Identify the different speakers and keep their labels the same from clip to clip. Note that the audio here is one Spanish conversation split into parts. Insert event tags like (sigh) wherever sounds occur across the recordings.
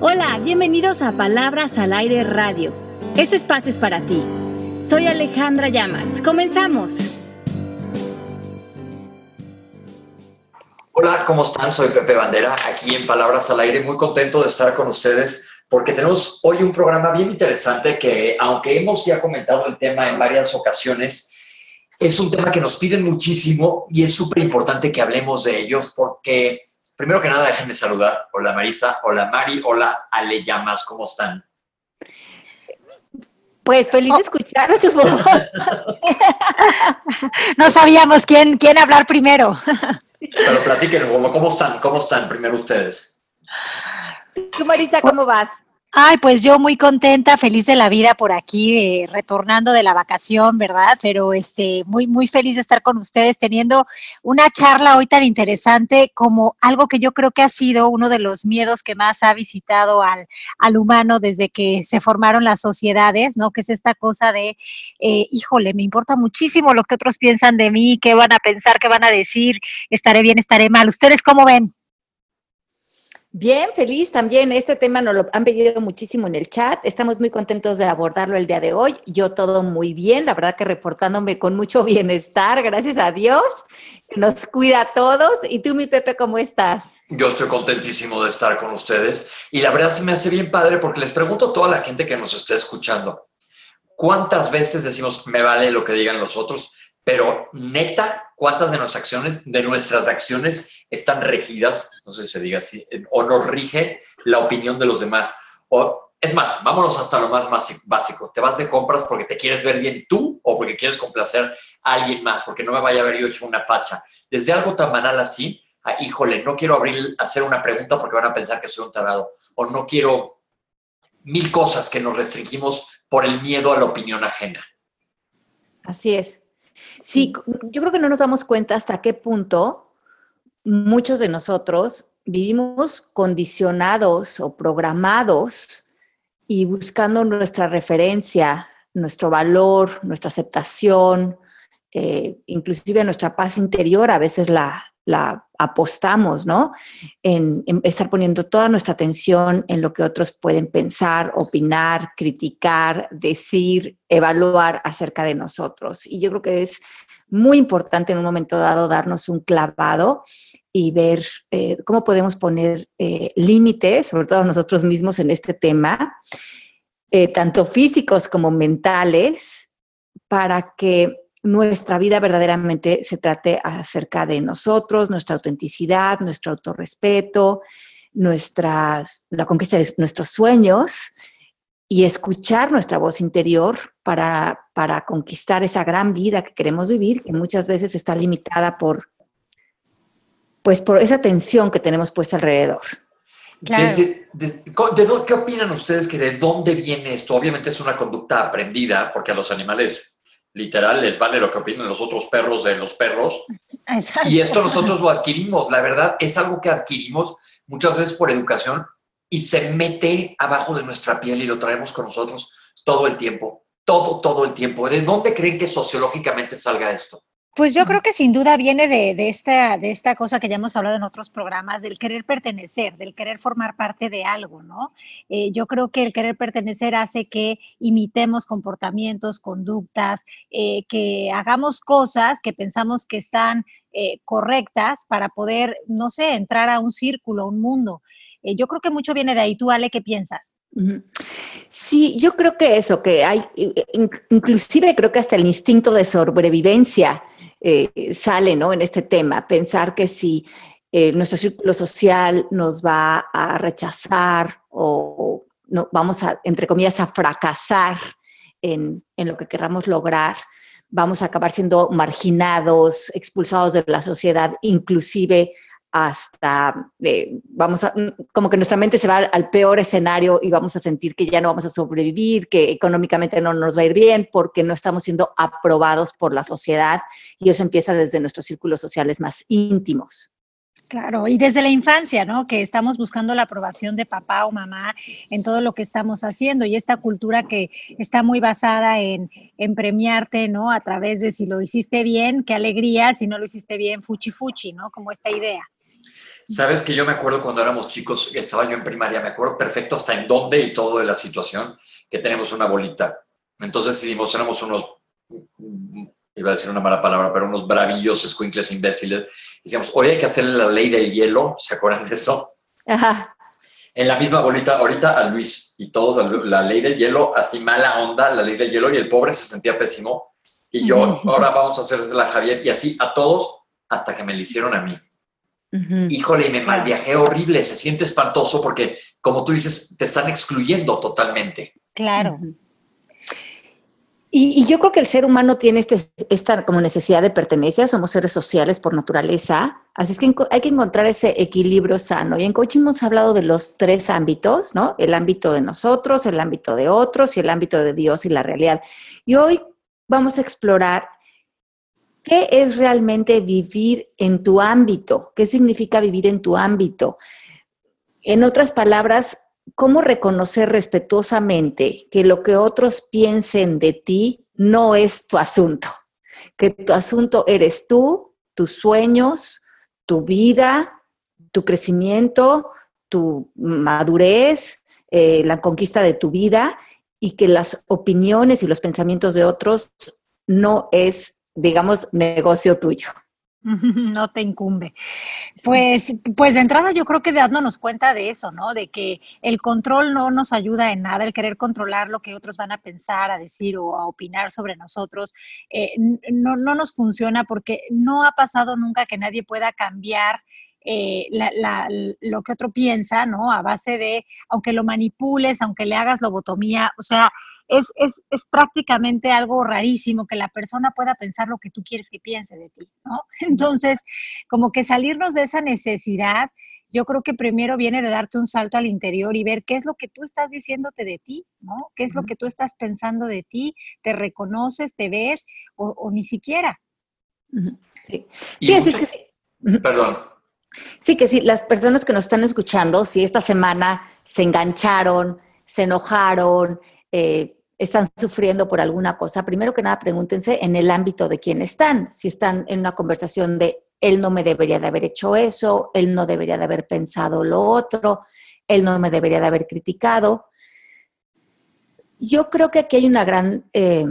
Speaker 1: Hola, bienvenidos a Palabras al Aire Radio. Este espacio es para ti. Soy Alejandra Llamas. Comenzamos.
Speaker 2: Hola, ¿cómo están? Soy Pepe Bandera, aquí en Palabras al Aire, muy contento de estar con ustedes porque tenemos hoy un programa bien interesante que, aunque hemos ya comentado el tema en varias ocasiones, es un tema que nos piden muchísimo y es súper importante que hablemos de ellos porque, primero que nada, déjenme saludar. Hola Marisa, hola Mari, hola Ale Llamas, ¿cómo están?
Speaker 1: Pues feliz de escuchar su (laughs)
Speaker 3: no sabíamos quién, quién hablar primero.
Speaker 2: Pero platiquen, ¿cómo están? ¿Cómo están primero ustedes?
Speaker 1: Tú, Marisa, ¿cómo vas?
Speaker 3: Ay, pues yo muy contenta, feliz de la vida por aquí, eh, retornando de la vacación, ¿verdad? Pero este, muy, muy feliz de estar con ustedes, teniendo una charla hoy tan interesante como algo que yo creo que ha sido uno de los miedos que más ha visitado al, al humano desde que se formaron las sociedades, ¿no? Que es esta cosa de, eh, híjole, me importa muchísimo lo que otros piensan de mí, qué van a pensar, qué van a decir, estaré bien, estaré mal. ¿Ustedes cómo ven?
Speaker 1: Bien, feliz también. Este tema nos lo han pedido muchísimo en el chat. Estamos muy contentos de abordarlo el día de hoy. Yo todo muy bien, la verdad que reportándome con mucho (laughs) bienestar, gracias a Dios, que nos cuida a todos. ¿Y tú, mi Pepe, cómo estás?
Speaker 2: Yo estoy contentísimo de estar con ustedes y la verdad se me hace bien padre porque les pregunto a toda la gente que nos esté escuchando, ¿cuántas veces decimos me vale lo que digan los otros? Pero neta, ¿cuántas de nuestras acciones, de nuestras acciones están regidas, no sé si se diga así, o nos rige la opinión de los demás? O es más, vámonos hasta lo más básico. Te vas de compras porque te quieres ver bien tú o porque quieres complacer a alguien más, porque no me vaya a haber yo hecho una facha. Desde algo tan banal así, híjole, no quiero abrir, hacer una pregunta porque van a pensar que soy un tarado, o no quiero mil cosas que nos restringimos por el miedo a la opinión ajena.
Speaker 1: Así es. Sí, yo creo que no nos damos cuenta hasta qué punto muchos de nosotros vivimos condicionados o programados y buscando nuestra referencia, nuestro valor, nuestra aceptación, eh, inclusive nuestra paz interior, a veces la, la apostamos, ¿no? En, estar poniendo toda nuestra atención en lo que otros pueden pensar, opinar, criticar, decir, evaluar acerca de nosotros. Y yo creo que es muy importante en un momento dado darnos un clavado y ver eh, cómo podemos poner eh, límites, sobre todo nosotros mismos en este tema, eh, tanto físicos como mentales, para que nuestra vida verdaderamente se trate acerca de nosotros, nuestra autenticidad, nuestro autorrespeto, nuestras, la conquista de nuestros sueños y escuchar nuestra voz interior para, para conquistar esa gran vida que queremos vivir, que muchas veces está limitada por, pues, por esa tensión que tenemos puesta alrededor.
Speaker 2: ¿Qué opinan ustedes que de dónde viene esto? Obviamente es una conducta aprendida, porque a los animales literal les vale lo que opinen los otros perros de los perros. (laughs) Y esto nosotros lo adquirimos, la verdad es algo que adquirimos muchas veces por educación y se mete abajo de nuestra piel y lo traemos con nosotros todo el tiempo, todo, todo el tiempo. ¿De dónde creen que sociológicamente salga esto?
Speaker 3: Pues yo creo que sin duda viene de, esta, de esta cosa que ya hemos hablado en otros programas, del querer pertenecer, del querer formar parte de algo, ¿no? Eh, yo creo que el querer pertenecer hace que imitemos comportamientos, conductas, eh, que hagamos cosas que pensamos que están eh, correctas para poder, no sé, entrar a un círculo, a un mundo. yo creo que mucho viene de ahí. ¿Tú, Ale, qué piensas?
Speaker 1: Sí, yo creo que eso, que hay, inclusive creo que hasta el instinto de sobrevivencia eh, sale ¿no? en este tema, pensar que si eh, nuestro círculo social nos va a rechazar o no, vamos a, entre comillas, a fracasar en, en lo que queramos lograr, vamos a acabar siendo marginados, expulsados de la sociedad, inclusive hasta, eh, vamos a, como que nuestra mente se va al, peor escenario y vamos a sentir que ya no vamos a sobrevivir, que económicamente no nos va a ir bien porque no estamos siendo aprobados por la sociedad y eso empieza desde nuestros círculos sociales más íntimos.
Speaker 3: Claro, y desde la infancia, ¿no? Que estamos buscando la aprobación de papá o mamá en todo lo que estamos haciendo y esta cultura que está muy basada en, en premiarte, ¿no? A través de si lo hiciste bien, qué alegría, si no lo hiciste bien, fuchi fuchi, ¿no? Como esta idea.
Speaker 2: Sabes que yo me acuerdo cuando éramos chicos, estaba yo en primaria, me acuerdo perfecto hasta en dónde y todo de la situación, que tenemos una bolita. Entonces decidimos, éramos unos, iba a decir una mala palabra, pero unos bravillos, escuincles imbéciles. Decíamos, hoy hay que hacerle la ley del hielo, ¿se acuerdan de eso? Ajá. En la misma bolita, ahorita a Luis y todo, la ley del hielo, así mala onda, la ley del hielo, y el pobre se sentía pésimo. Y yo, ahora vamos a hacerle a Javier, y así a todos, hasta que me lo hicieron a mí. Híjole, y me mal viajé horrible, se siente espantoso porque, como tú dices, te están excluyendo totalmente.
Speaker 3: Claro.
Speaker 1: Y, yo creo que el ser humano tiene este, esta como necesidad de pertenencia, somos seres sociales por naturaleza, así es que hay que encontrar ese equilibrio sano. Y en coaching hemos hablado de los tres ámbitos, ¿no? El ámbito de nosotros, el ámbito de otros y el ámbito de Dios y la realidad. Y hoy vamos a explorar ¿Qué es realmente vivir en tu ámbito? ¿Qué significa vivir en tu ámbito? En otras palabras, ¿cómo reconocer respetuosamente que lo que otros piensen de ti no es tu asunto? Que tu asunto eres tú, tus sueños, tu vida, tu crecimiento, tu madurez, eh, la conquista de tu vida y que las opiniones y los pensamientos de otros no es digamos, negocio tuyo. (laughs)
Speaker 3: No te incumbe. Pues, pues de entrada yo creo que dándonos cuenta de eso, ¿no? De que el control no nos ayuda en nada, el querer controlar lo que otros van a pensar, a decir o a opinar sobre nosotros, eh, no, no nos funciona porque no ha pasado nunca que nadie pueda cambiar eh, lo que otro piensa, ¿no? A base de, aunque lo manipules, aunque le hagas lobotomía, o sea, es, es, es, prácticamente algo rarísimo que la persona pueda pensar lo que tú quieres que piense de ti, ¿no? (laughs) Entonces, como que salirnos de esa necesidad, yo creo que primero viene de darte un salto al interior y ver qué es lo que tú estás diciéndote de ti, ¿no? ¿Qué es lo que tú estás pensando de ti? ¿Te reconoces, te ves o, ni siquiera?
Speaker 1: Sí, sí, así es que sí.
Speaker 2: Perdón.
Speaker 1: Sí, que sí, las personas que nos están escuchando, si esta semana se engancharon, se enojaron, eh, están sufriendo por alguna cosa, primero que nada pregúntense en el ámbito de quién están. Si están en una conversación de él no me debería de haber hecho eso, él no debería de haber pensado lo otro, él no me debería de haber criticado. Yo creo que aquí hay una gran, eh,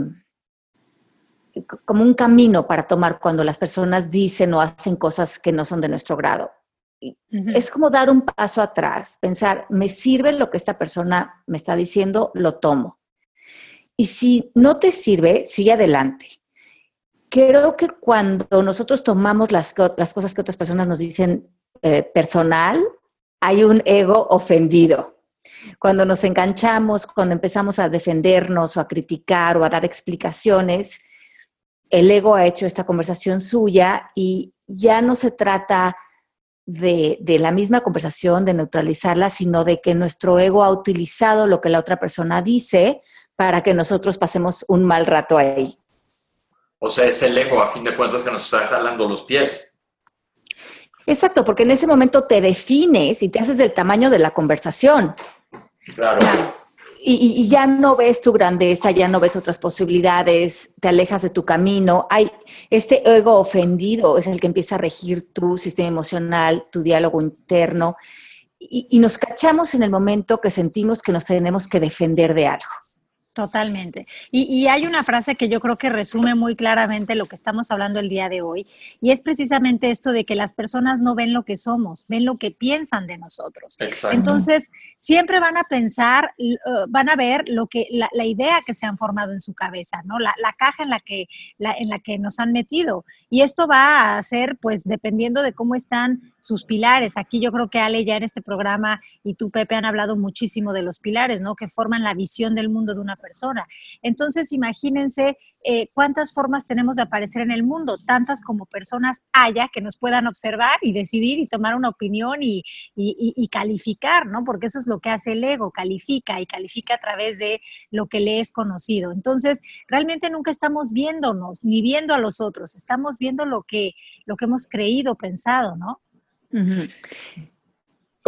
Speaker 1: como un camino para tomar cuando las personas dicen o hacen cosas que no son de nuestro grado. Es como dar un paso atrás, pensar, me sirve lo que esta persona me está diciendo, lo tomo y si no te sirve, sigue adelante. Creo que cuando nosotros tomamos las, las cosas que otras personas nos dicen eh, personal, hay un ego ofendido. Cuando nos enganchamos, cuando empezamos a defendernos o a criticar o a dar explicaciones, el ego ha hecho esta conversación suya y ya no se trata de, de, la misma conversación, de neutralizarla, sino de que nuestro ego ha utilizado lo que la otra persona dice para que nosotros pasemos un mal rato ahí.
Speaker 2: O sea, es el ego, a fin de cuentas, que nos está jalando los pies.
Speaker 1: Exacto, porque en ese momento te defines y te haces del tamaño de la conversación.
Speaker 2: Claro.
Speaker 1: Y, y, ya no ves tu grandeza, ya no ves otras posibilidades, te alejas de tu camino. Hay este ego ofendido, es el que empieza a regir tu sistema emocional, tu diálogo interno. Y, y nos cachamos en el momento que sentimos que nos tenemos que defender de algo.
Speaker 3: Totalmente. Y, hay una frase que yo creo que resume muy claramente lo que estamos hablando el día de hoy, y es precisamente esto de que las personas no ven lo que somos, ven lo que piensan de nosotros.
Speaker 2: Exacto.
Speaker 3: Entonces, siempre van a pensar, uh, van a ver lo que, la, idea que se han formado en su cabeza, ¿no? La, caja en la, que, en la que nos han metido. Y esto va a ser, pues, dependiendo de cómo están sus pilares. Aquí yo creo que Ale ya en este programa y tú, Pepe, han hablado muchísimo de los pilares, ¿no? Que forman la visión del mundo de una persona Entonces, imagínense eh, cuántas formas tenemos de aparecer en el mundo, tantas como personas haya que nos puedan observar y decidir y tomar una opinión y, calificar, ¿no? Porque eso es lo que hace el ego, califica y califica a través de lo que le es conocido. Entonces, realmente nunca estamos viéndonos ni viendo a los otros, estamos viendo lo que, lo que hemos creído, pensado, ¿no?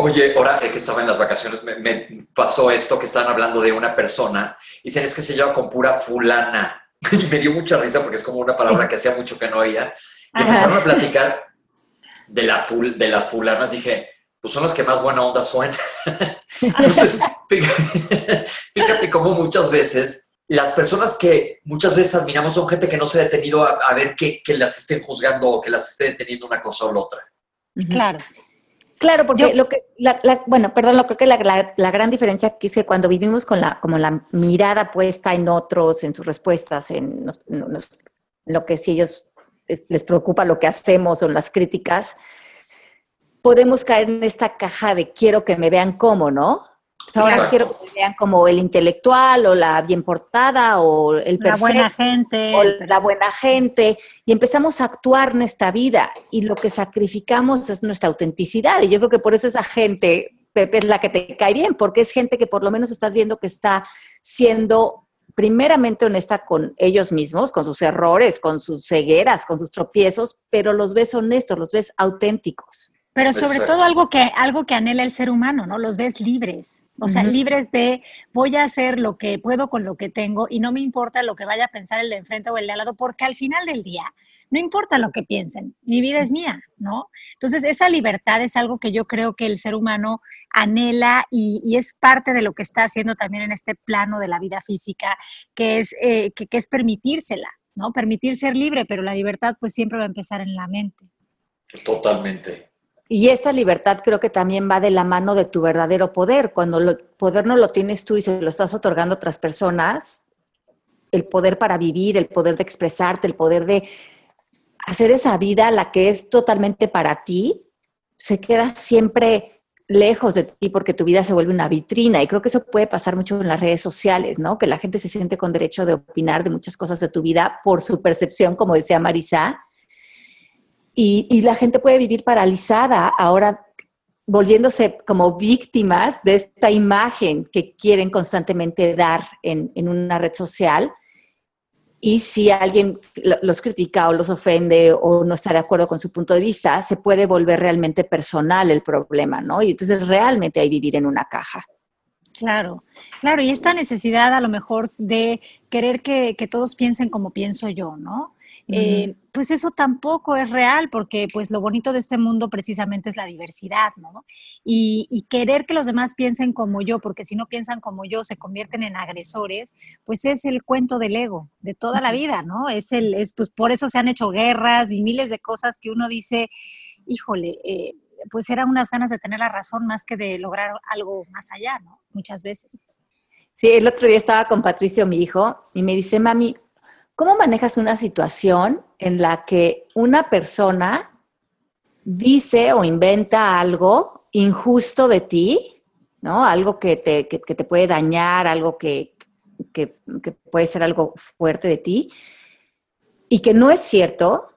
Speaker 2: Oye, ahora que estaba en las vacaciones, me, pasó esto que estaban hablando de una persona y dicen es que se lleva con pura fulana. (laughs) Y me dio mucha risa porque es como una palabra que hacía mucho que no oía. Y empezaron a platicar de, la de las fulanas, dije, pues son las que más buena onda suenan. (laughs) Entonces, (laughs) fíjate, cómo muchas veces las personas que muchas veces admiramos son gente que no se ha detenido a, ver que, las estén juzgando o que las esté deteniendo una cosa o la otra.
Speaker 3: Claro.
Speaker 1: Claro, porque lo que, bueno, perdón, lo creo que la, gran diferencia aquí es que cuando vivimos con la, como la mirada puesta en otros, en sus respuestas, en, lo que si ellos les preocupa lo que hacemos o las críticas, podemos caer en esta caja de quiero que me vean como, ¿no? Ahora quiero que me vean como el intelectual o la bien portada o el perfecto.
Speaker 3: La buena gente.
Speaker 1: O la buena gente. Y empezamos a actuar nuestra vida y lo que sacrificamos es nuestra autenticidad. Y yo creo que por eso esa gente, Pepe, es la que te cae bien, porque es gente que por lo menos estás viendo que está siendo primeramente honesta con ellos mismos, con sus errores, con sus cegueras, con sus tropiezos, pero los ves honestos, los ves auténticos.
Speaker 3: Pero sobre todo algo que, algo que anhela el ser humano, ¿no? Los ves libres. O sea, libres de voy a hacer lo que puedo con lo que tengo y no me importa lo que vaya a pensar el de enfrente o el de al lado, porque al final del día no importa lo que piensen, mi vida es mía, ¿no? Entonces, esa libertad es algo que yo creo que el ser humano anhela y, es parte de lo que está haciendo también en este plano de la vida física, que es, eh, que, que es permitírsela, ¿no? Permitir ser libre, pero la libertad pues siempre va a empezar en la mente.
Speaker 2: Totalmente.
Speaker 1: Y esa libertad creo que también va de la mano de tu verdadero poder. Cuando el poder no lo tienes tú y se lo estás otorgando a otras personas, el poder para vivir, el poder de expresarte, el poder de hacer esa vida la que es totalmente para ti, se queda siempre lejos de ti porque tu vida se vuelve una vitrina. Y creo que eso puede pasar mucho en las redes sociales, ¿no? Que la gente se siente con derecho de opinar de muchas cosas de tu vida por su percepción, como decía Marisa, y, la gente puede vivir paralizada ahora volviéndose como víctimas de esta imagen que quieren constantemente dar en, una red social. Y si alguien los critica o los ofende o no está de acuerdo con su punto de vista, se puede volver realmente personal el problema, ¿no? Y entonces realmente hay vivir en una caja.
Speaker 3: Claro, claro, y esta necesidad a lo mejor de querer que, que todos piensen como pienso yo, ¿no? Eh, pues eso tampoco es real, porque pues lo bonito de este mundo precisamente es la diversidad, ¿no? Y, querer que los demás piensen como yo, porque si no piensan como yo se convierten en agresores, pues es el cuento del ego de toda la vida, ¿no? Es el, es, pues por eso se han hecho guerras y miles de cosas que uno dice, híjole, eh, pues eran unas ganas de tener la razón más que de lograr algo más allá, ¿no? Muchas veces.
Speaker 1: Sí, el otro día estaba con Patricio, mi hijo, y me dice, mami, ¿Cómo manejas una situación en la que una persona dice o inventa algo injusto de ti, ¿no? Algo que te, te puede dañar, algo que, puede ser algo fuerte de ti, y que no es cierto,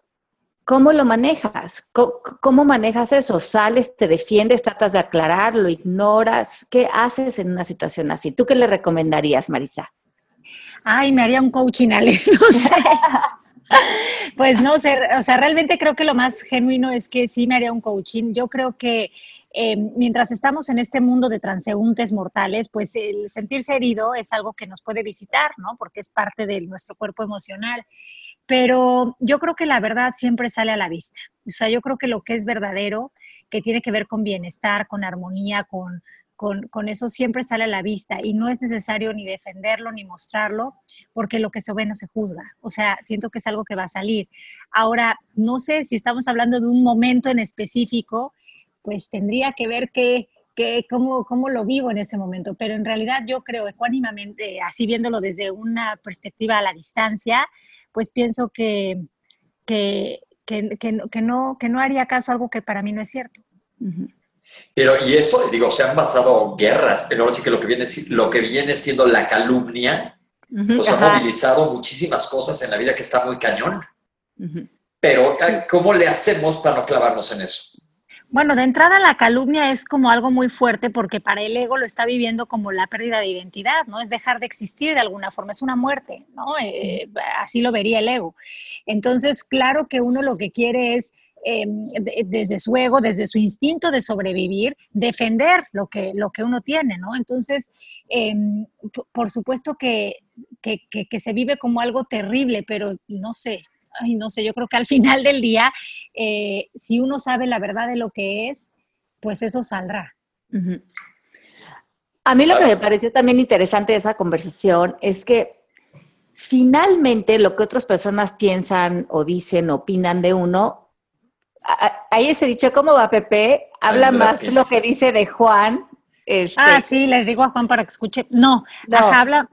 Speaker 1: ¿cómo lo manejas? ¿Cómo, manejas eso? ¿Sales, te defiendes, tratas de aclarar, lo ignoras? ¿Qué haces en una situación así? ¿Tú qué le recomendarías, Marisa?
Speaker 3: Ay, me haría un coaching, Ale, (laughs) pues no sé, o sea, realmente creo que lo más genuino es que sí me haría un coaching. Yo creo que eh, mientras estamos en este mundo de transeúntes mortales, pues el sentirse herido es algo que nos puede visitar, ¿no? Porque es parte de nuestro cuerpo emocional. Pero yo creo que la verdad siempre sale a la vista. O sea, yo creo que lo que es verdadero, que tiene que ver con bienestar, con armonía, con, con, eso siempre sale a la vista y no es necesario ni defenderlo ni mostrarlo porque lo que se ve no se juzga. O sea, siento que es algo que va a salir. Ahora, no sé si estamos hablando de un momento en específico, pues tendría que ver que, cómo, cómo, lo vivo en ese momento, pero en realidad yo creo ecuánimamente, así viéndolo desde una perspectiva a la distancia, pues pienso que, que, no, que no haría caso a algo que para mí no es cierto.
Speaker 2: Pero, y eso, digo, se han basado guerras, pero ahora sí que lo que viene, lo que viene siendo la calumnia, pues ha movilizado muchísimas cosas en la vida que está muy cañón. Pero, ¿cómo le hacemos para no clavarnos en eso?
Speaker 3: Bueno, de entrada la calumnia es como algo muy fuerte porque para el ego lo está viviendo como la pérdida de identidad, ¿no? Es dejar de existir de alguna forma, es una muerte, ¿no? Eh, así lo vería el ego. Entonces, claro que uno lo que quiere es Em, desde su ego, desde su instinto de sobrevivir, defender lo que, lo que uno tiene, ¿no? Entonces, em, por supuesto que, que, se vive como algo terrible, pero no sé, no sé, yo creo que al (laughs) final del día, eh, si uno sabe la verdad de lo que es, pues eso saldrá.
Speaker 1: A mí lo que me pareció también interesante de esa conversación es que finalmente lo que otras personas piensan o dicen, opinan de uno, ahí ese dicho, ¿cómo va Pepe? Habla más lo que dice de Juan.
Speaker 3: Este. Ah, sí, le digo a Juan para que escuche. No, habla,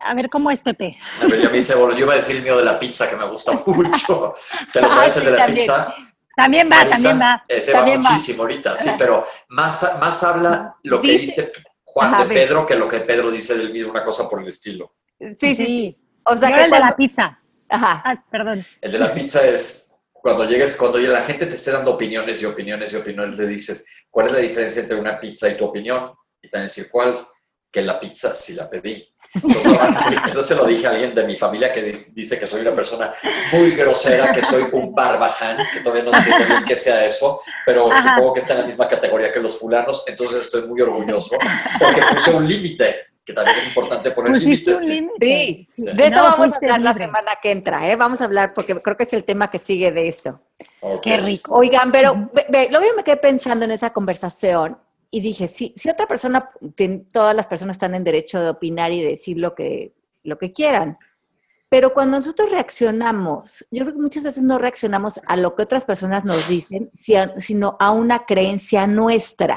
Speaker 3: a ver cómo es Pepe.
Speaker 2: A ver, yo me hice, yo iba a decir el mío de la pizza que me gusta (laughs) mucho. ¿Te lo sabes el de la pizza?
Speaker 3: También va, también va.
Speaker 2: Ese
Speaker 3: va
Speaker 2: muchísimo ahorita, sí, pero más, más habla lo que dice, Juan de Pedro que lo que Pedro dice del mismo, una cosa por el estilo.
Speaker 3: Sí, sí, sí. O sea, que el de la pizza.
Speaker 1: Ajá.
Speaker 3: Ah, perdón.
Speaker 2: El de la pizza es cuando llegues, cuando la gente te esté dando opiniones y opiniones y opiniones, le dices, ¿cuál es la diferencia entre una pizza y tu opinión? Y también decir, ¿cuál? Que la pizza sí la pedí. (laughs) eso se lo dije a alguien de mi familia que dice que soy una persona muy grosera, que soy un barbaján, que todavía no entiendo bien qué sea eso, pero supongo que está en la misma categoría que los fulanos, entonces estoy muy orgulloso porque puse un límite que también es importante poner límites.
Speaker 1: Sí. de eso vamos a hablar la semana que entra, ¿eh? Vamos a hablar porque creo que es el tema que sigue de esto.
Speaker 3: Qué rico.
Speaker 1: Oigan, pero luego yo me quedé pensando en esa conversación y dije, si, si otra persona, todas las personas están en derecho de opinar y decir lo que, lo que quieran, pero cuando nosotros reaccionamos, yo creo que muchas veces no reaccionamos a lo que otras personas nos dicen, sino a una creencia nuestra.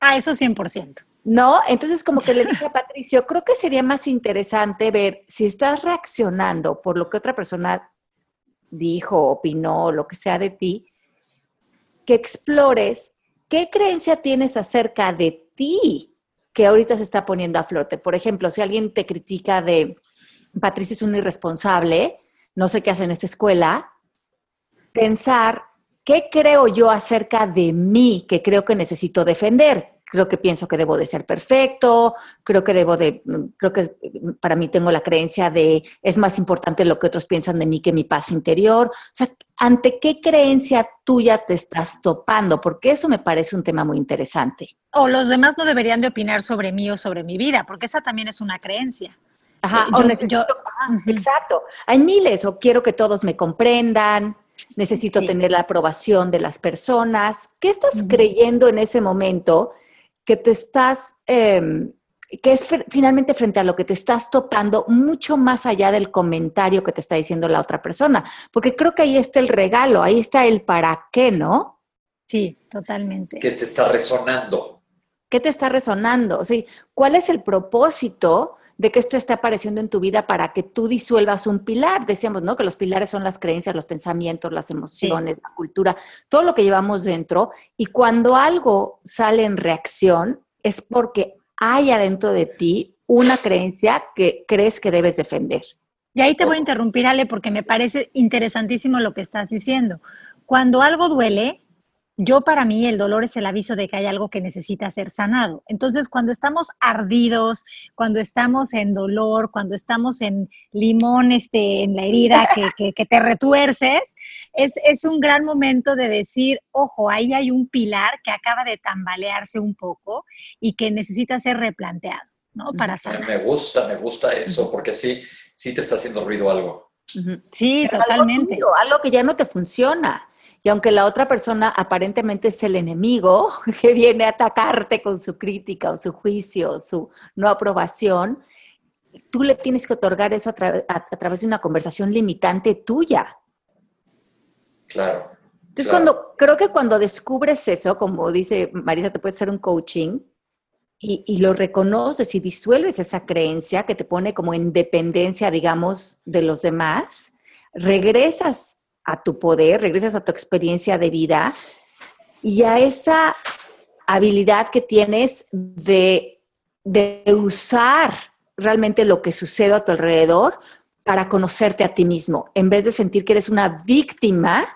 Speaker 3: Ah, eso 100%.
Speaker 1: ¿No? Entonces, como que le dije a (laughs) Patricio, creo que sería más interesante ver si estás reaccionando por lo que otra persona dijo, opinó, lo que sea de ti, que explores qué creencia tienes acerca de ti que ahorita se está poniendo a flote. Por ejemplo, si alguien te critica de Patricio es un irresponsable, no sé qué hace en esta escuela, pensar qué creo yo acerca de mí que creo que necesito defender creo que pienso que debo de ser perfecto, creo que debo de, creo que para mí tengo la creencia de es más importante lo que otros piensan de mí que mi paz interior. O sea, ¿ante qué creencia tuya te estás topando? Porque eso me parece un tema muy interesante.
Speaker 3: O los demás no deberían de opinar sobre mí o sobre mi vida, porque esa también es una creencia.
Speaker 1: Ajá, o necesito, exacto. Hay miles, o quiero que todos me comprendan, necesito tener la aprobación de las personas. ¿Qué estás creyendo en ese momento que te estás, em, que es finalmente frente a lo que te estás topando mucho más allá del comentario que te está diciendo la otra persona, porque creo que ahí está el regalo, ahí está el para qué, ¿no?
Speaker 3: Sí, totalmente.
Speaker 2: ¿Qué te está resonando?
Speaker 1: ¿Qué te está resonando? O sea, ¿cuál es el propósito de que esto esté apareciendo en tu vida para que tú disuelvas un pilar? Decíamos, ¿no? Que los pilares son las creencias, los pensamientos, las emociones, la cultura, todo lo que llevamos dentro. Y cuando algo sale en reacción, es porque hay adentro de ti una creencia que crees que debes defender.
Speaker 3: Y ahí te voy a interrumpir, Ale, porque me parece interesantísimo lo que estás diciendo. Cuando algo duele, yo para mí el dolor es el aviso de que hay algo que necesita ser sanado. Entonces, cuando estamos ardidos, cuando estamos en dolor, cuando estamos en limón este, en la herida (laughs) que, que, te retuerces, es, es, un gran momento de decir, ojo, ahí hay un pilar que acaba de tambalearse un poco y que necesita ser replanteado, ¿no? Para sanar.
Speaker 2: Me gusta, me gusta eso, porque sí, sí te está haciendo ruido algo.
Speaker 3: Sí, totalmente.
Speaker 1: algo que ya no te funciona. Y aunque la otra persona aparentemente es el enemigo (laughs) que viene a atacarte con su crítica o su juicio o su no aprobación, tú le tienes que otorgar eso a, través de una conversación limitante tuya.
Speaker 2: Claro.
Speaker 1: Entonces, cuando, creo que cuando descubres eso, como dice Marisa, te puede hacer un coaching y, y, lo reconoces y disuelves esa creencia que te pone como en dependencia, digamos, de los demás, regresas a tu poder, regresas a tu experiencia de vida y a esa habilidad que tienes de, de usar realmente lo que sucede a tu alrededor para conocerte a ti mismo, en vez de sentir que eres una víctima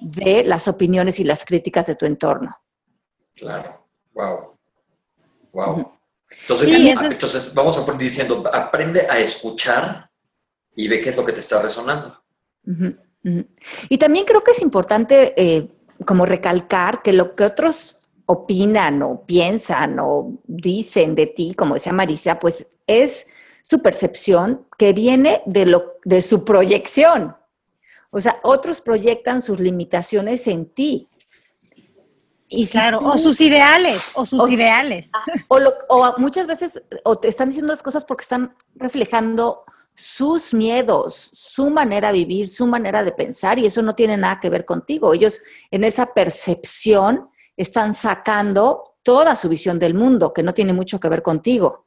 Speaker 1: de las opiniones y las críticas de tu entorno.
Speaker 2: Claro, wow. Wow. Entonces, entonces vamos a diciendo, aprende a escuchar y ve qué es lo que te está resonando.
Speaker 1: Y también creo que es importante eh, como recalcar que lo que otros opinan o piensan o dicen de ti, como decía Marisa, pues es su percepción que viene de, lo, de su proyección. O sea, otros proyectan sus limitaciones en ti.
Speaker 3: Y claro, o sus ideales, o sus ideales. (laughs)
Speaker 1: O, o, muchas veces o te están diciendo las cosas porque están reflejando sus miedos, su manera de vivir, su manera de pensar, y eso no tiene nada que ver contigo. Ellos en esa percepción están sacando toda su visión del mundo, que no tiene mucho que ver contigo.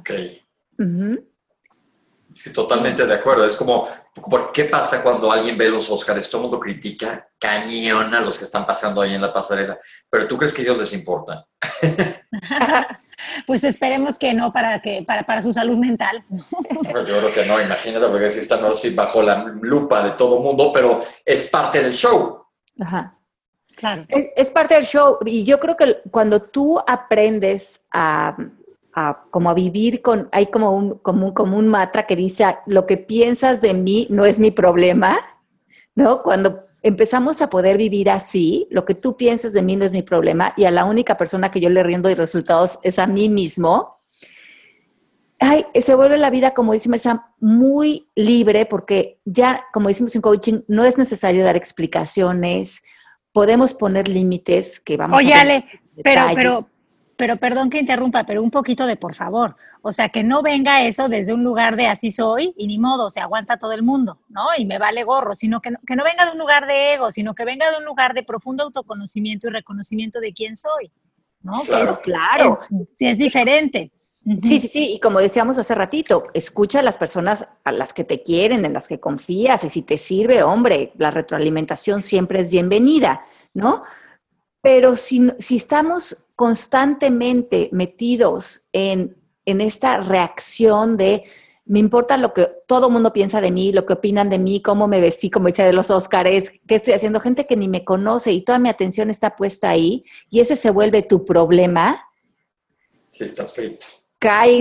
Speaker 2: Ok. Sí, totalmente de acuerdo. Es como, ¿qué pasa cuando alguien ve los Oscars? Todo el mundo critica cañón a los que están pasando ahí en la pasarela, pero ¿tú crees que a ellos les importa? (laughs)
Speaker 3: pues esperemos que no para, que, para, para su salud mental.
Speaker 2: yo creo que no, imagínate, porque si están bajo la lupa de todo el mundo, pero es parte del show.
Speaker 1: Ajá. Claro. Es, parte del show y yo creo que cuando tú aprendes a, como a vivir con, hay como un, como, un, como un matra que dice, lo que piensas de mí no es mi problema, ¿no? Cuando empezamos a poder vivir así, lo que tú piensas de mí no es mi problema y a la única persona que yo le riendo de resultados es a mí mismo. Ay, se vuelve la vida, como dice Mersa, muy libre porque ya, como decimos en coaching, no es necesario dar explicaciones, podemos poner límites que vamos
Speaker 3: a... Oye, pero, pero, pero perdón que interrumpa, pero un poquito de por favor. O sea, que no venga eso desde un lugar de así soy y ni modo, se aguanta todo el mundo, ¿no? Y me vale gorro, sino que no, que no venga de un lugar de ego, sino que venga de un lugar de profundo autoconocimiento y reconocimiento de quién soy, ¿no?
Speaker 1: Claro, claro.
Speaker 3: Es, diferente.
Speaker 1: Sí, sí, sí, y como decíamos hace ratito, escucha a las personas a las que te quieren, en las que confías, y si te sirve, hombre, la retroalimentación siempre es bienvenida, ¿no? Pero si, si estamos constantemente metidos en, esta reacción de me importa lo que todo el mundo piensa de mí, lo que opinan de mí, cómo me vestí, como decía de los Óscares, qué estoy haciendo, gente que ni me conoce y toda mi atención está puesta ahí y ese se vuelve tu problema.
Speaker 2: Sí, estás frito.
Speaker 1: Cae,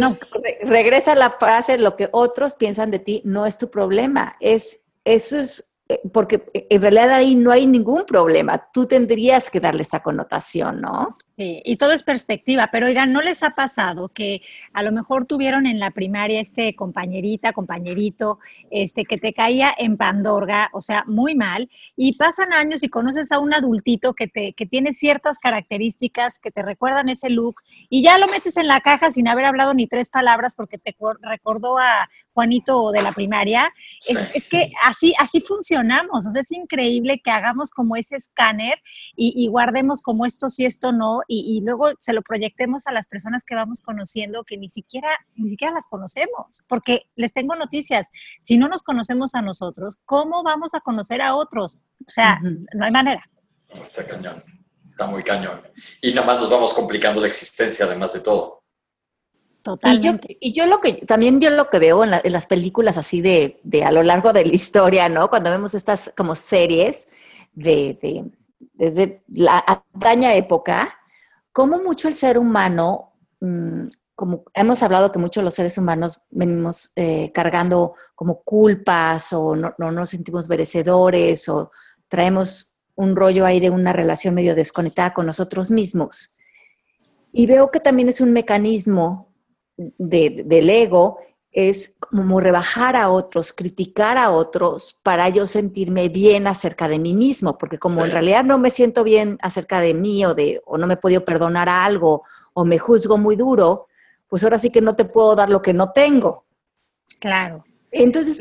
Speaker 1: regresa la frase, lo que otros piensan de ti no es tu problema, es, eso es porque en realidad ahí no hay ningún problema. Tú tendrías que darle esta connotación, ¿no?
Speaker 3: Sí, y todo es perspectiva, pero oigan, ¿no les ha pasado que a lo mejor tuvieron en la primaria este compañerita, compañerito, este que te caía en pandorga, o sea, muy mal, y pasan años y conoces a un adultito que, te, que tiene ciertas características que te recuerdan ese look y ya lo metes en la caja sin haber hablado ni tres palabras porque te recordó a Juanito de la primaria? Es, que así, así funcionamos, o sea, es increíble que hagamos como ese escáner y, y guardemos como esto sí, esto no, y, luego se lo proyectemos a las personas que vamos conociendo que ni siquiera, ni siquiera las conocemos. Porque les tengo noticias, si no nos conocemos a nosotros, ¿cómo vamos a conocer a otros? O sea, no hay manera.
Speaker 2: Está cañón, está muy cañón. Y nada más nos vamos complicando la existencia, además de todo.
Speaker 1: Totalmente. Y yo, lo que también yo lo que veo en, las películas así de, de, a lo largo de la historia, ¿no? Cuando vemos estas como series de, de desde la antaña época, cómo mucho el ser humano, mm, como hemos hablado que muchos los seres humanos venimos eh, cargando como culpas o no, nos sentimos merecedores o traemos un rollo ahí de una relación medio desconectada con nosotros mismos. Y veo que también es un mecanismo del ego, es como rebajar a otros, criticar a otros para yo sentirme bien acerca de mí mismo, porque como en realidad no me siento bien acerca de mí o, de, o no me he podido perdonar a algo o me juzgo muy duro, pues ahora sí que no te puedo dar lo que no tengo.
Speaker 3: Claro.
Speaker 1: Entonces,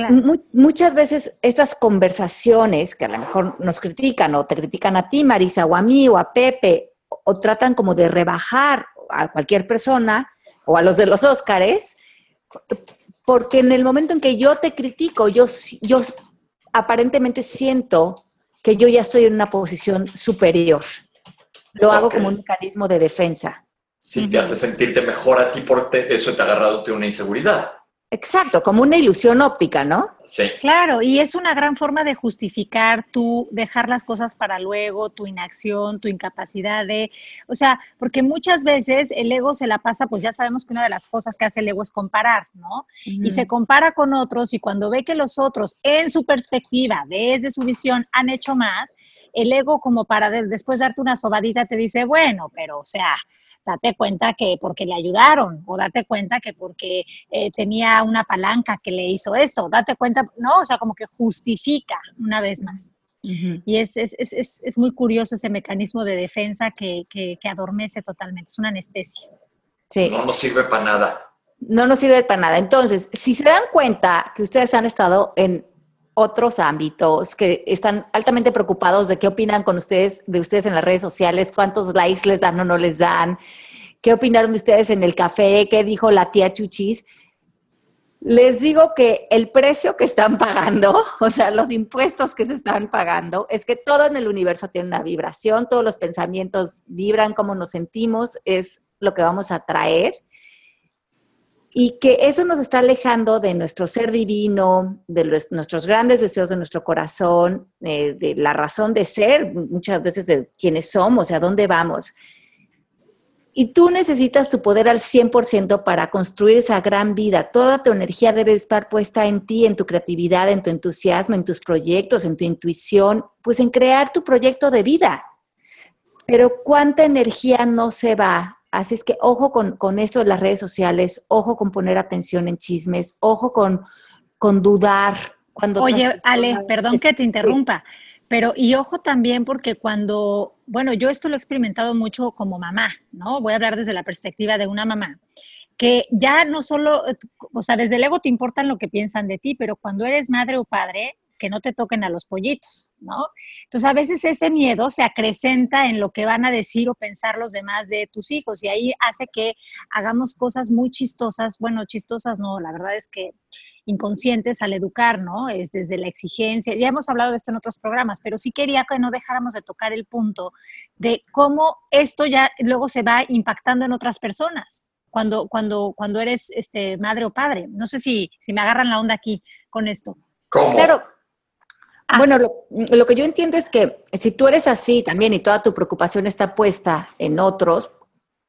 Speaker 1: muchas veces estas conversaciones que a lo mejor nos critican o te critican a ti, Marisa, o a mí, o a Pepe, o, tratan como de rebajar a cualquier persona o a los de los Óscares, porque en el momento en que yo te critico, yo, yo aparentemente siento que yo ya estoy en una posición superior. Lo hago como un mecanismo de defensa.
Speaker 2: Sí, te hace sentirte mejor a ti por eso te ha agarrado una inseguridad.
Speaker 1: Exacto, como una ilusión óptica, ¿no?
Speaker 2: Sí.
Speaker 3: Claro, y es una gran forma de justificar tu dejar las cosas para luego, tu inacción, tu incapacidad de, o sea, porque muchas veces el ego se la pasa, pues ya sabemos que una de las cosas que hace el ego es comparar, ¿no? Y se compara con otros y cuando ve que los otros, en su perspectiva, desde su visión, han hecho más, el ego como para después darte una sobadita te dice, bueno, pero o sea, date cuenta que porque le ayudaron, o date cuenta que porque eh, tenía una palanca que le hizo esto, date cuenta, no, o sea, como que justifica una vez más. Y es, es, es, es, muy curioso ese mecanismo de defensa que, que, que adormece totalmente, es una anestesia.
Speaker 2: Sí. No nos sirve para nada.
Speaker 1: No nos sirve para nada. Entonces, si se dan cuenta que ustedes han estado en otros ámbitos, que están altamente preocupados de qué opinan con ustedes, de ustedes en las redes sociales, cuántos likes les dan o no les dan, qué opinaron de ustedes en el café, qué dijo la tía Chuchis. Les digo que el precio que están pagando, (laughs) o sea, los impuestos que se están pagando, es que todo en el universo tiene una vibración, todos los pensamientos vibran, cómo nos sentimos, es lo que vamos a traer y que eso nos está alejando de nuestro ser divino, de nuestros grandes deseos de nuestro corazón, eh, de la razón de ser, muchas veces de quiénes somos, a dónde vamos. Y tú necesitas tu poder al 100% para construir esa gran vida. Toda tu energía debe estar puesta en ti, en tu creatividad, en tu entusiasmo, en tus proyectos, en tu intuición, pues en crear tu proyecto de vida. Pero ¿cuánta energía no se va Así es que ojo con, esto de las redes sociales, ojo con poner atención en chismes, ojo con, con dudar. Cuando
Speaker 3: Oye, Ale, perdón que te interrumpa, pero y ojo también porque cuando, bueno, yo esto lo he experimentado mucho como mamá, ¿no? Voy a hablar desde la perspectiva de una mamá que ya no solo, o sea, desde el ego te importan lo que piensan de ti, pero cuando eres madre o padre, que no te toquen a los pollitos, ¿no? Entonces a veces ese miedo se acrecenta en lo que van a decir o pensar los demás de tus hijos y ahí hace que hagamos cosas muy chistosas, bueno, chistosas no, la verdad es que inconscientes al educar, ¿no? Es desde la exigencia, ya hemos hablado de esto en otros programas, pero sí quería que no dejáramos de tocar el punto de cómo esto ya luego se va impactando en otras personas. Cuando, cuando, cuando eres este, madre o padre. No sé si, si me agarran la onda aquí con esto.
Speaker 2: ¿Cómo?
Speaker 1: Claro. Bueno, lo, que yo entiendo es que si tú eres así también y toda tu preocupación está puesta en otros,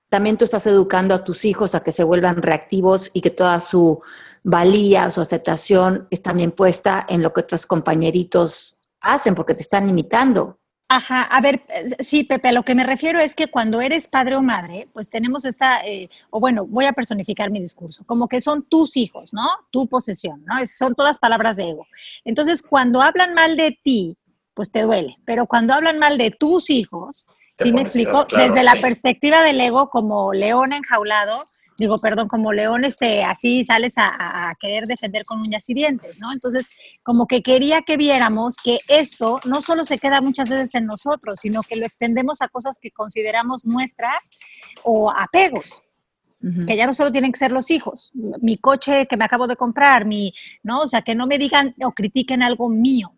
Speaker 1: también tú estás educando a tus hijos a que se vuelvan reactivos y que toda su valía, su aceptación es también puesta en lo que otros compañeritos hacen porque te están imitando.
Speaker 3: Ajá, a ver, sí, Pepe, a lo que me refiero es que cuando eres padre o madre, pues tenemos esta, eh, o bueno, voy a personificar mi discurso, como que son tus hijos, ¿no? Tu posesión, ¿no? son todas palabras de ego. Entonces, cuando hablan mal de ti, pues te duele, pero cuando hablan mal de tus hijos, sí me explico, desde la perspectiva del ego como león enjaulado, digo, perdón, como león, este, así sales a, querer defender con uñas y dientes, ¿no? Entonces, como que quería que viéramos que esto no solo se queda muchas veces en nosotros, sino que lo extendemos a cosas que consideramos nuestras o apegos. Que ya no solo tienen que ser los hijos, mi coche que me acabo de comprar, mi, ¿no? O sea, que no me digan o critiquen algo mío.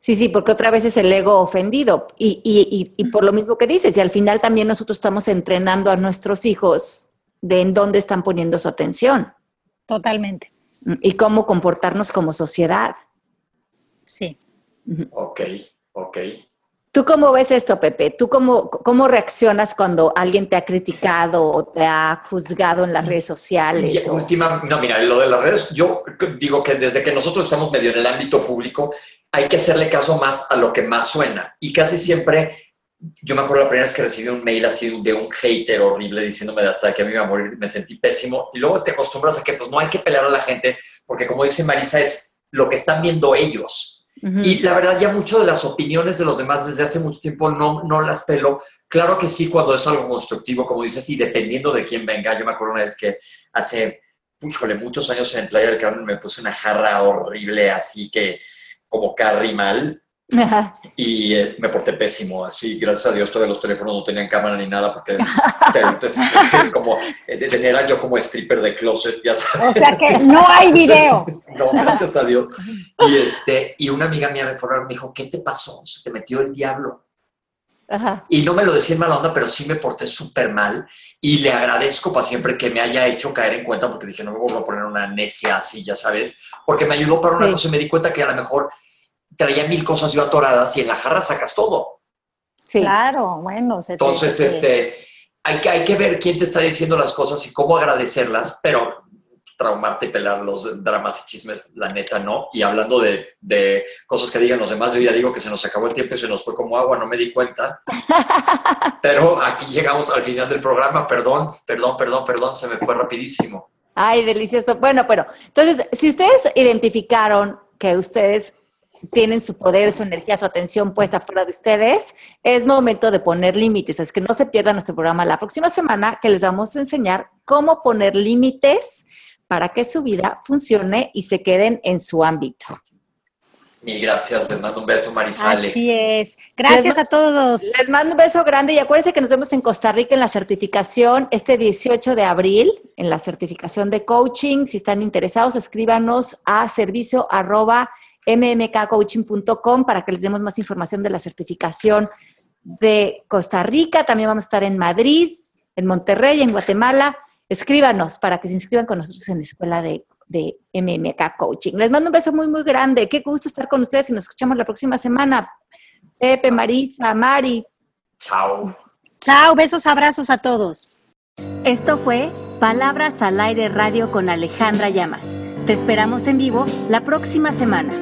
Speaker 1: Sí, sí, porque otra vez es el ego ofendido. Y, y, y, por lo mismo que dices, y al final también nosotros estamos entrenando a nuestros hijos de en dónde están poniendo su atención.
Speaker 3: Totalmente.
Speaker 1: Mm, y cómo comportarnos como sociedad.
Speaker 3: Sí.
Speaker 2: Ok, ok.
Speaker 1: ¿Tú cómo ves esto, Pepe? ¿Tú cómo, cómo reaccionas cuando alguien te ha criticado o te ha juzgado en las redes sociales?
Speaker 2: última, no, mira, lo de las redes, yo digo que desde que nosotros estamos medio en el ámbito público, hay que hacerle caso más a lo que más suena. Y casi siempre, yo me acuerdo la primera vez que recibí un mail así de un hater horrible diciéndome de hasta que a mí me iba a morir, me sentí pésimo. Y luego te acostumbras a que pues no hay que pelear a la gente, porque como dice Marisa, es lo que están viendo ellos. Y la verdad, ya mucho de las opiniones de los demás desde hace mucho tiempo no, no las pelo. Claro que sí, cuando es algo constructivo, como dices, y dependiendo de quién venga. Yo me acuerdo una vez que hace, híjole, muchos años en Playa del Carmen me puse una jarra horrible, así que como Carrie mal. Y eh, me porté pésimo, así, gracias a Dios todos los teléfonos no tenían cámara ni nada, porque (laughs) entonces, como, eh, era yo como stripper de closet, ya sabes.
Speaker 3: O sea que no hay (laughs) video.
Speaker 2: no, gracias a Dios. Y, este, y una amiga mía me dijo, ¿qué te pasó? Se te metió el diablo. Y no me lo decía en mala onda, pero sí me porté súper mal y le agradezco para siempre que me haya hecho caer en cuenta porque dije, no me voy a poner una necia así, ya sabes, porque me ayudó para una cosa y me di cuenta que a lo mejor traía mil cosas yo atoradas y en la jarra sacas todo.
Speaker 3: Sí. Claro, bueno.
Speaker 2: Entonces, este, hay que, hay que ver quién te está diciendo las cosas y cómo agradecerlas, pero traumarte y pelar los dramas y chismes, la neta no. Y hablando de, de, cosas que digan los demás, yo ya digo que se nos acabó el tiempo y se nos fue como agua, no me di cuenta. (laughs) Pero aquí llegamos al final del programa, perdón, perdón, perdón, perdón, se me fue rapidísimo.
Speaker 1: Ay, delicioso. Bueno, pero entonces, si ustedes identificaron que ustedes tienen su poder, su energía, su atención puesta fuera de ustedes, es momento de poner límites. Es que no se pierda nuestro programa la próxima semana que les vamos a enseñar cómo poner límites para que su vida funcione y se queden en su ámbito.
Speaker 2: Y gracias, les mando un beso, Marisale.
Speaker 3: Así es. Gracias a todos.
Speaker 1: Les mando un beso grande y acuérdense que nos vemos en Costa Rica en la certificación este 18 de abril, en la certificación de coaching. Si están interesados, escríbanos a servicio arroba mmkcoaching.com para que les demos más información de la certificación de Costa Rica. También vamos a estar en Madrid, en Monterrey, en Guatemala. Escríbanos para que se inscriban con nosotros en la escuela de, de MMK Coaching. Les mando un beso muy, muy grande. Qué gusto estar con ustedes y nos escuchamos la próxima semana. Pepe, Marisa, Mari.
Speaker 2: Chao.
Speaker 3: Chao, besos, abrazos a todos.
Speaker 1: Esto fue Palabras al Aire Radio con Alejandra Llamas. Te esperamos en vivo la próxima semana.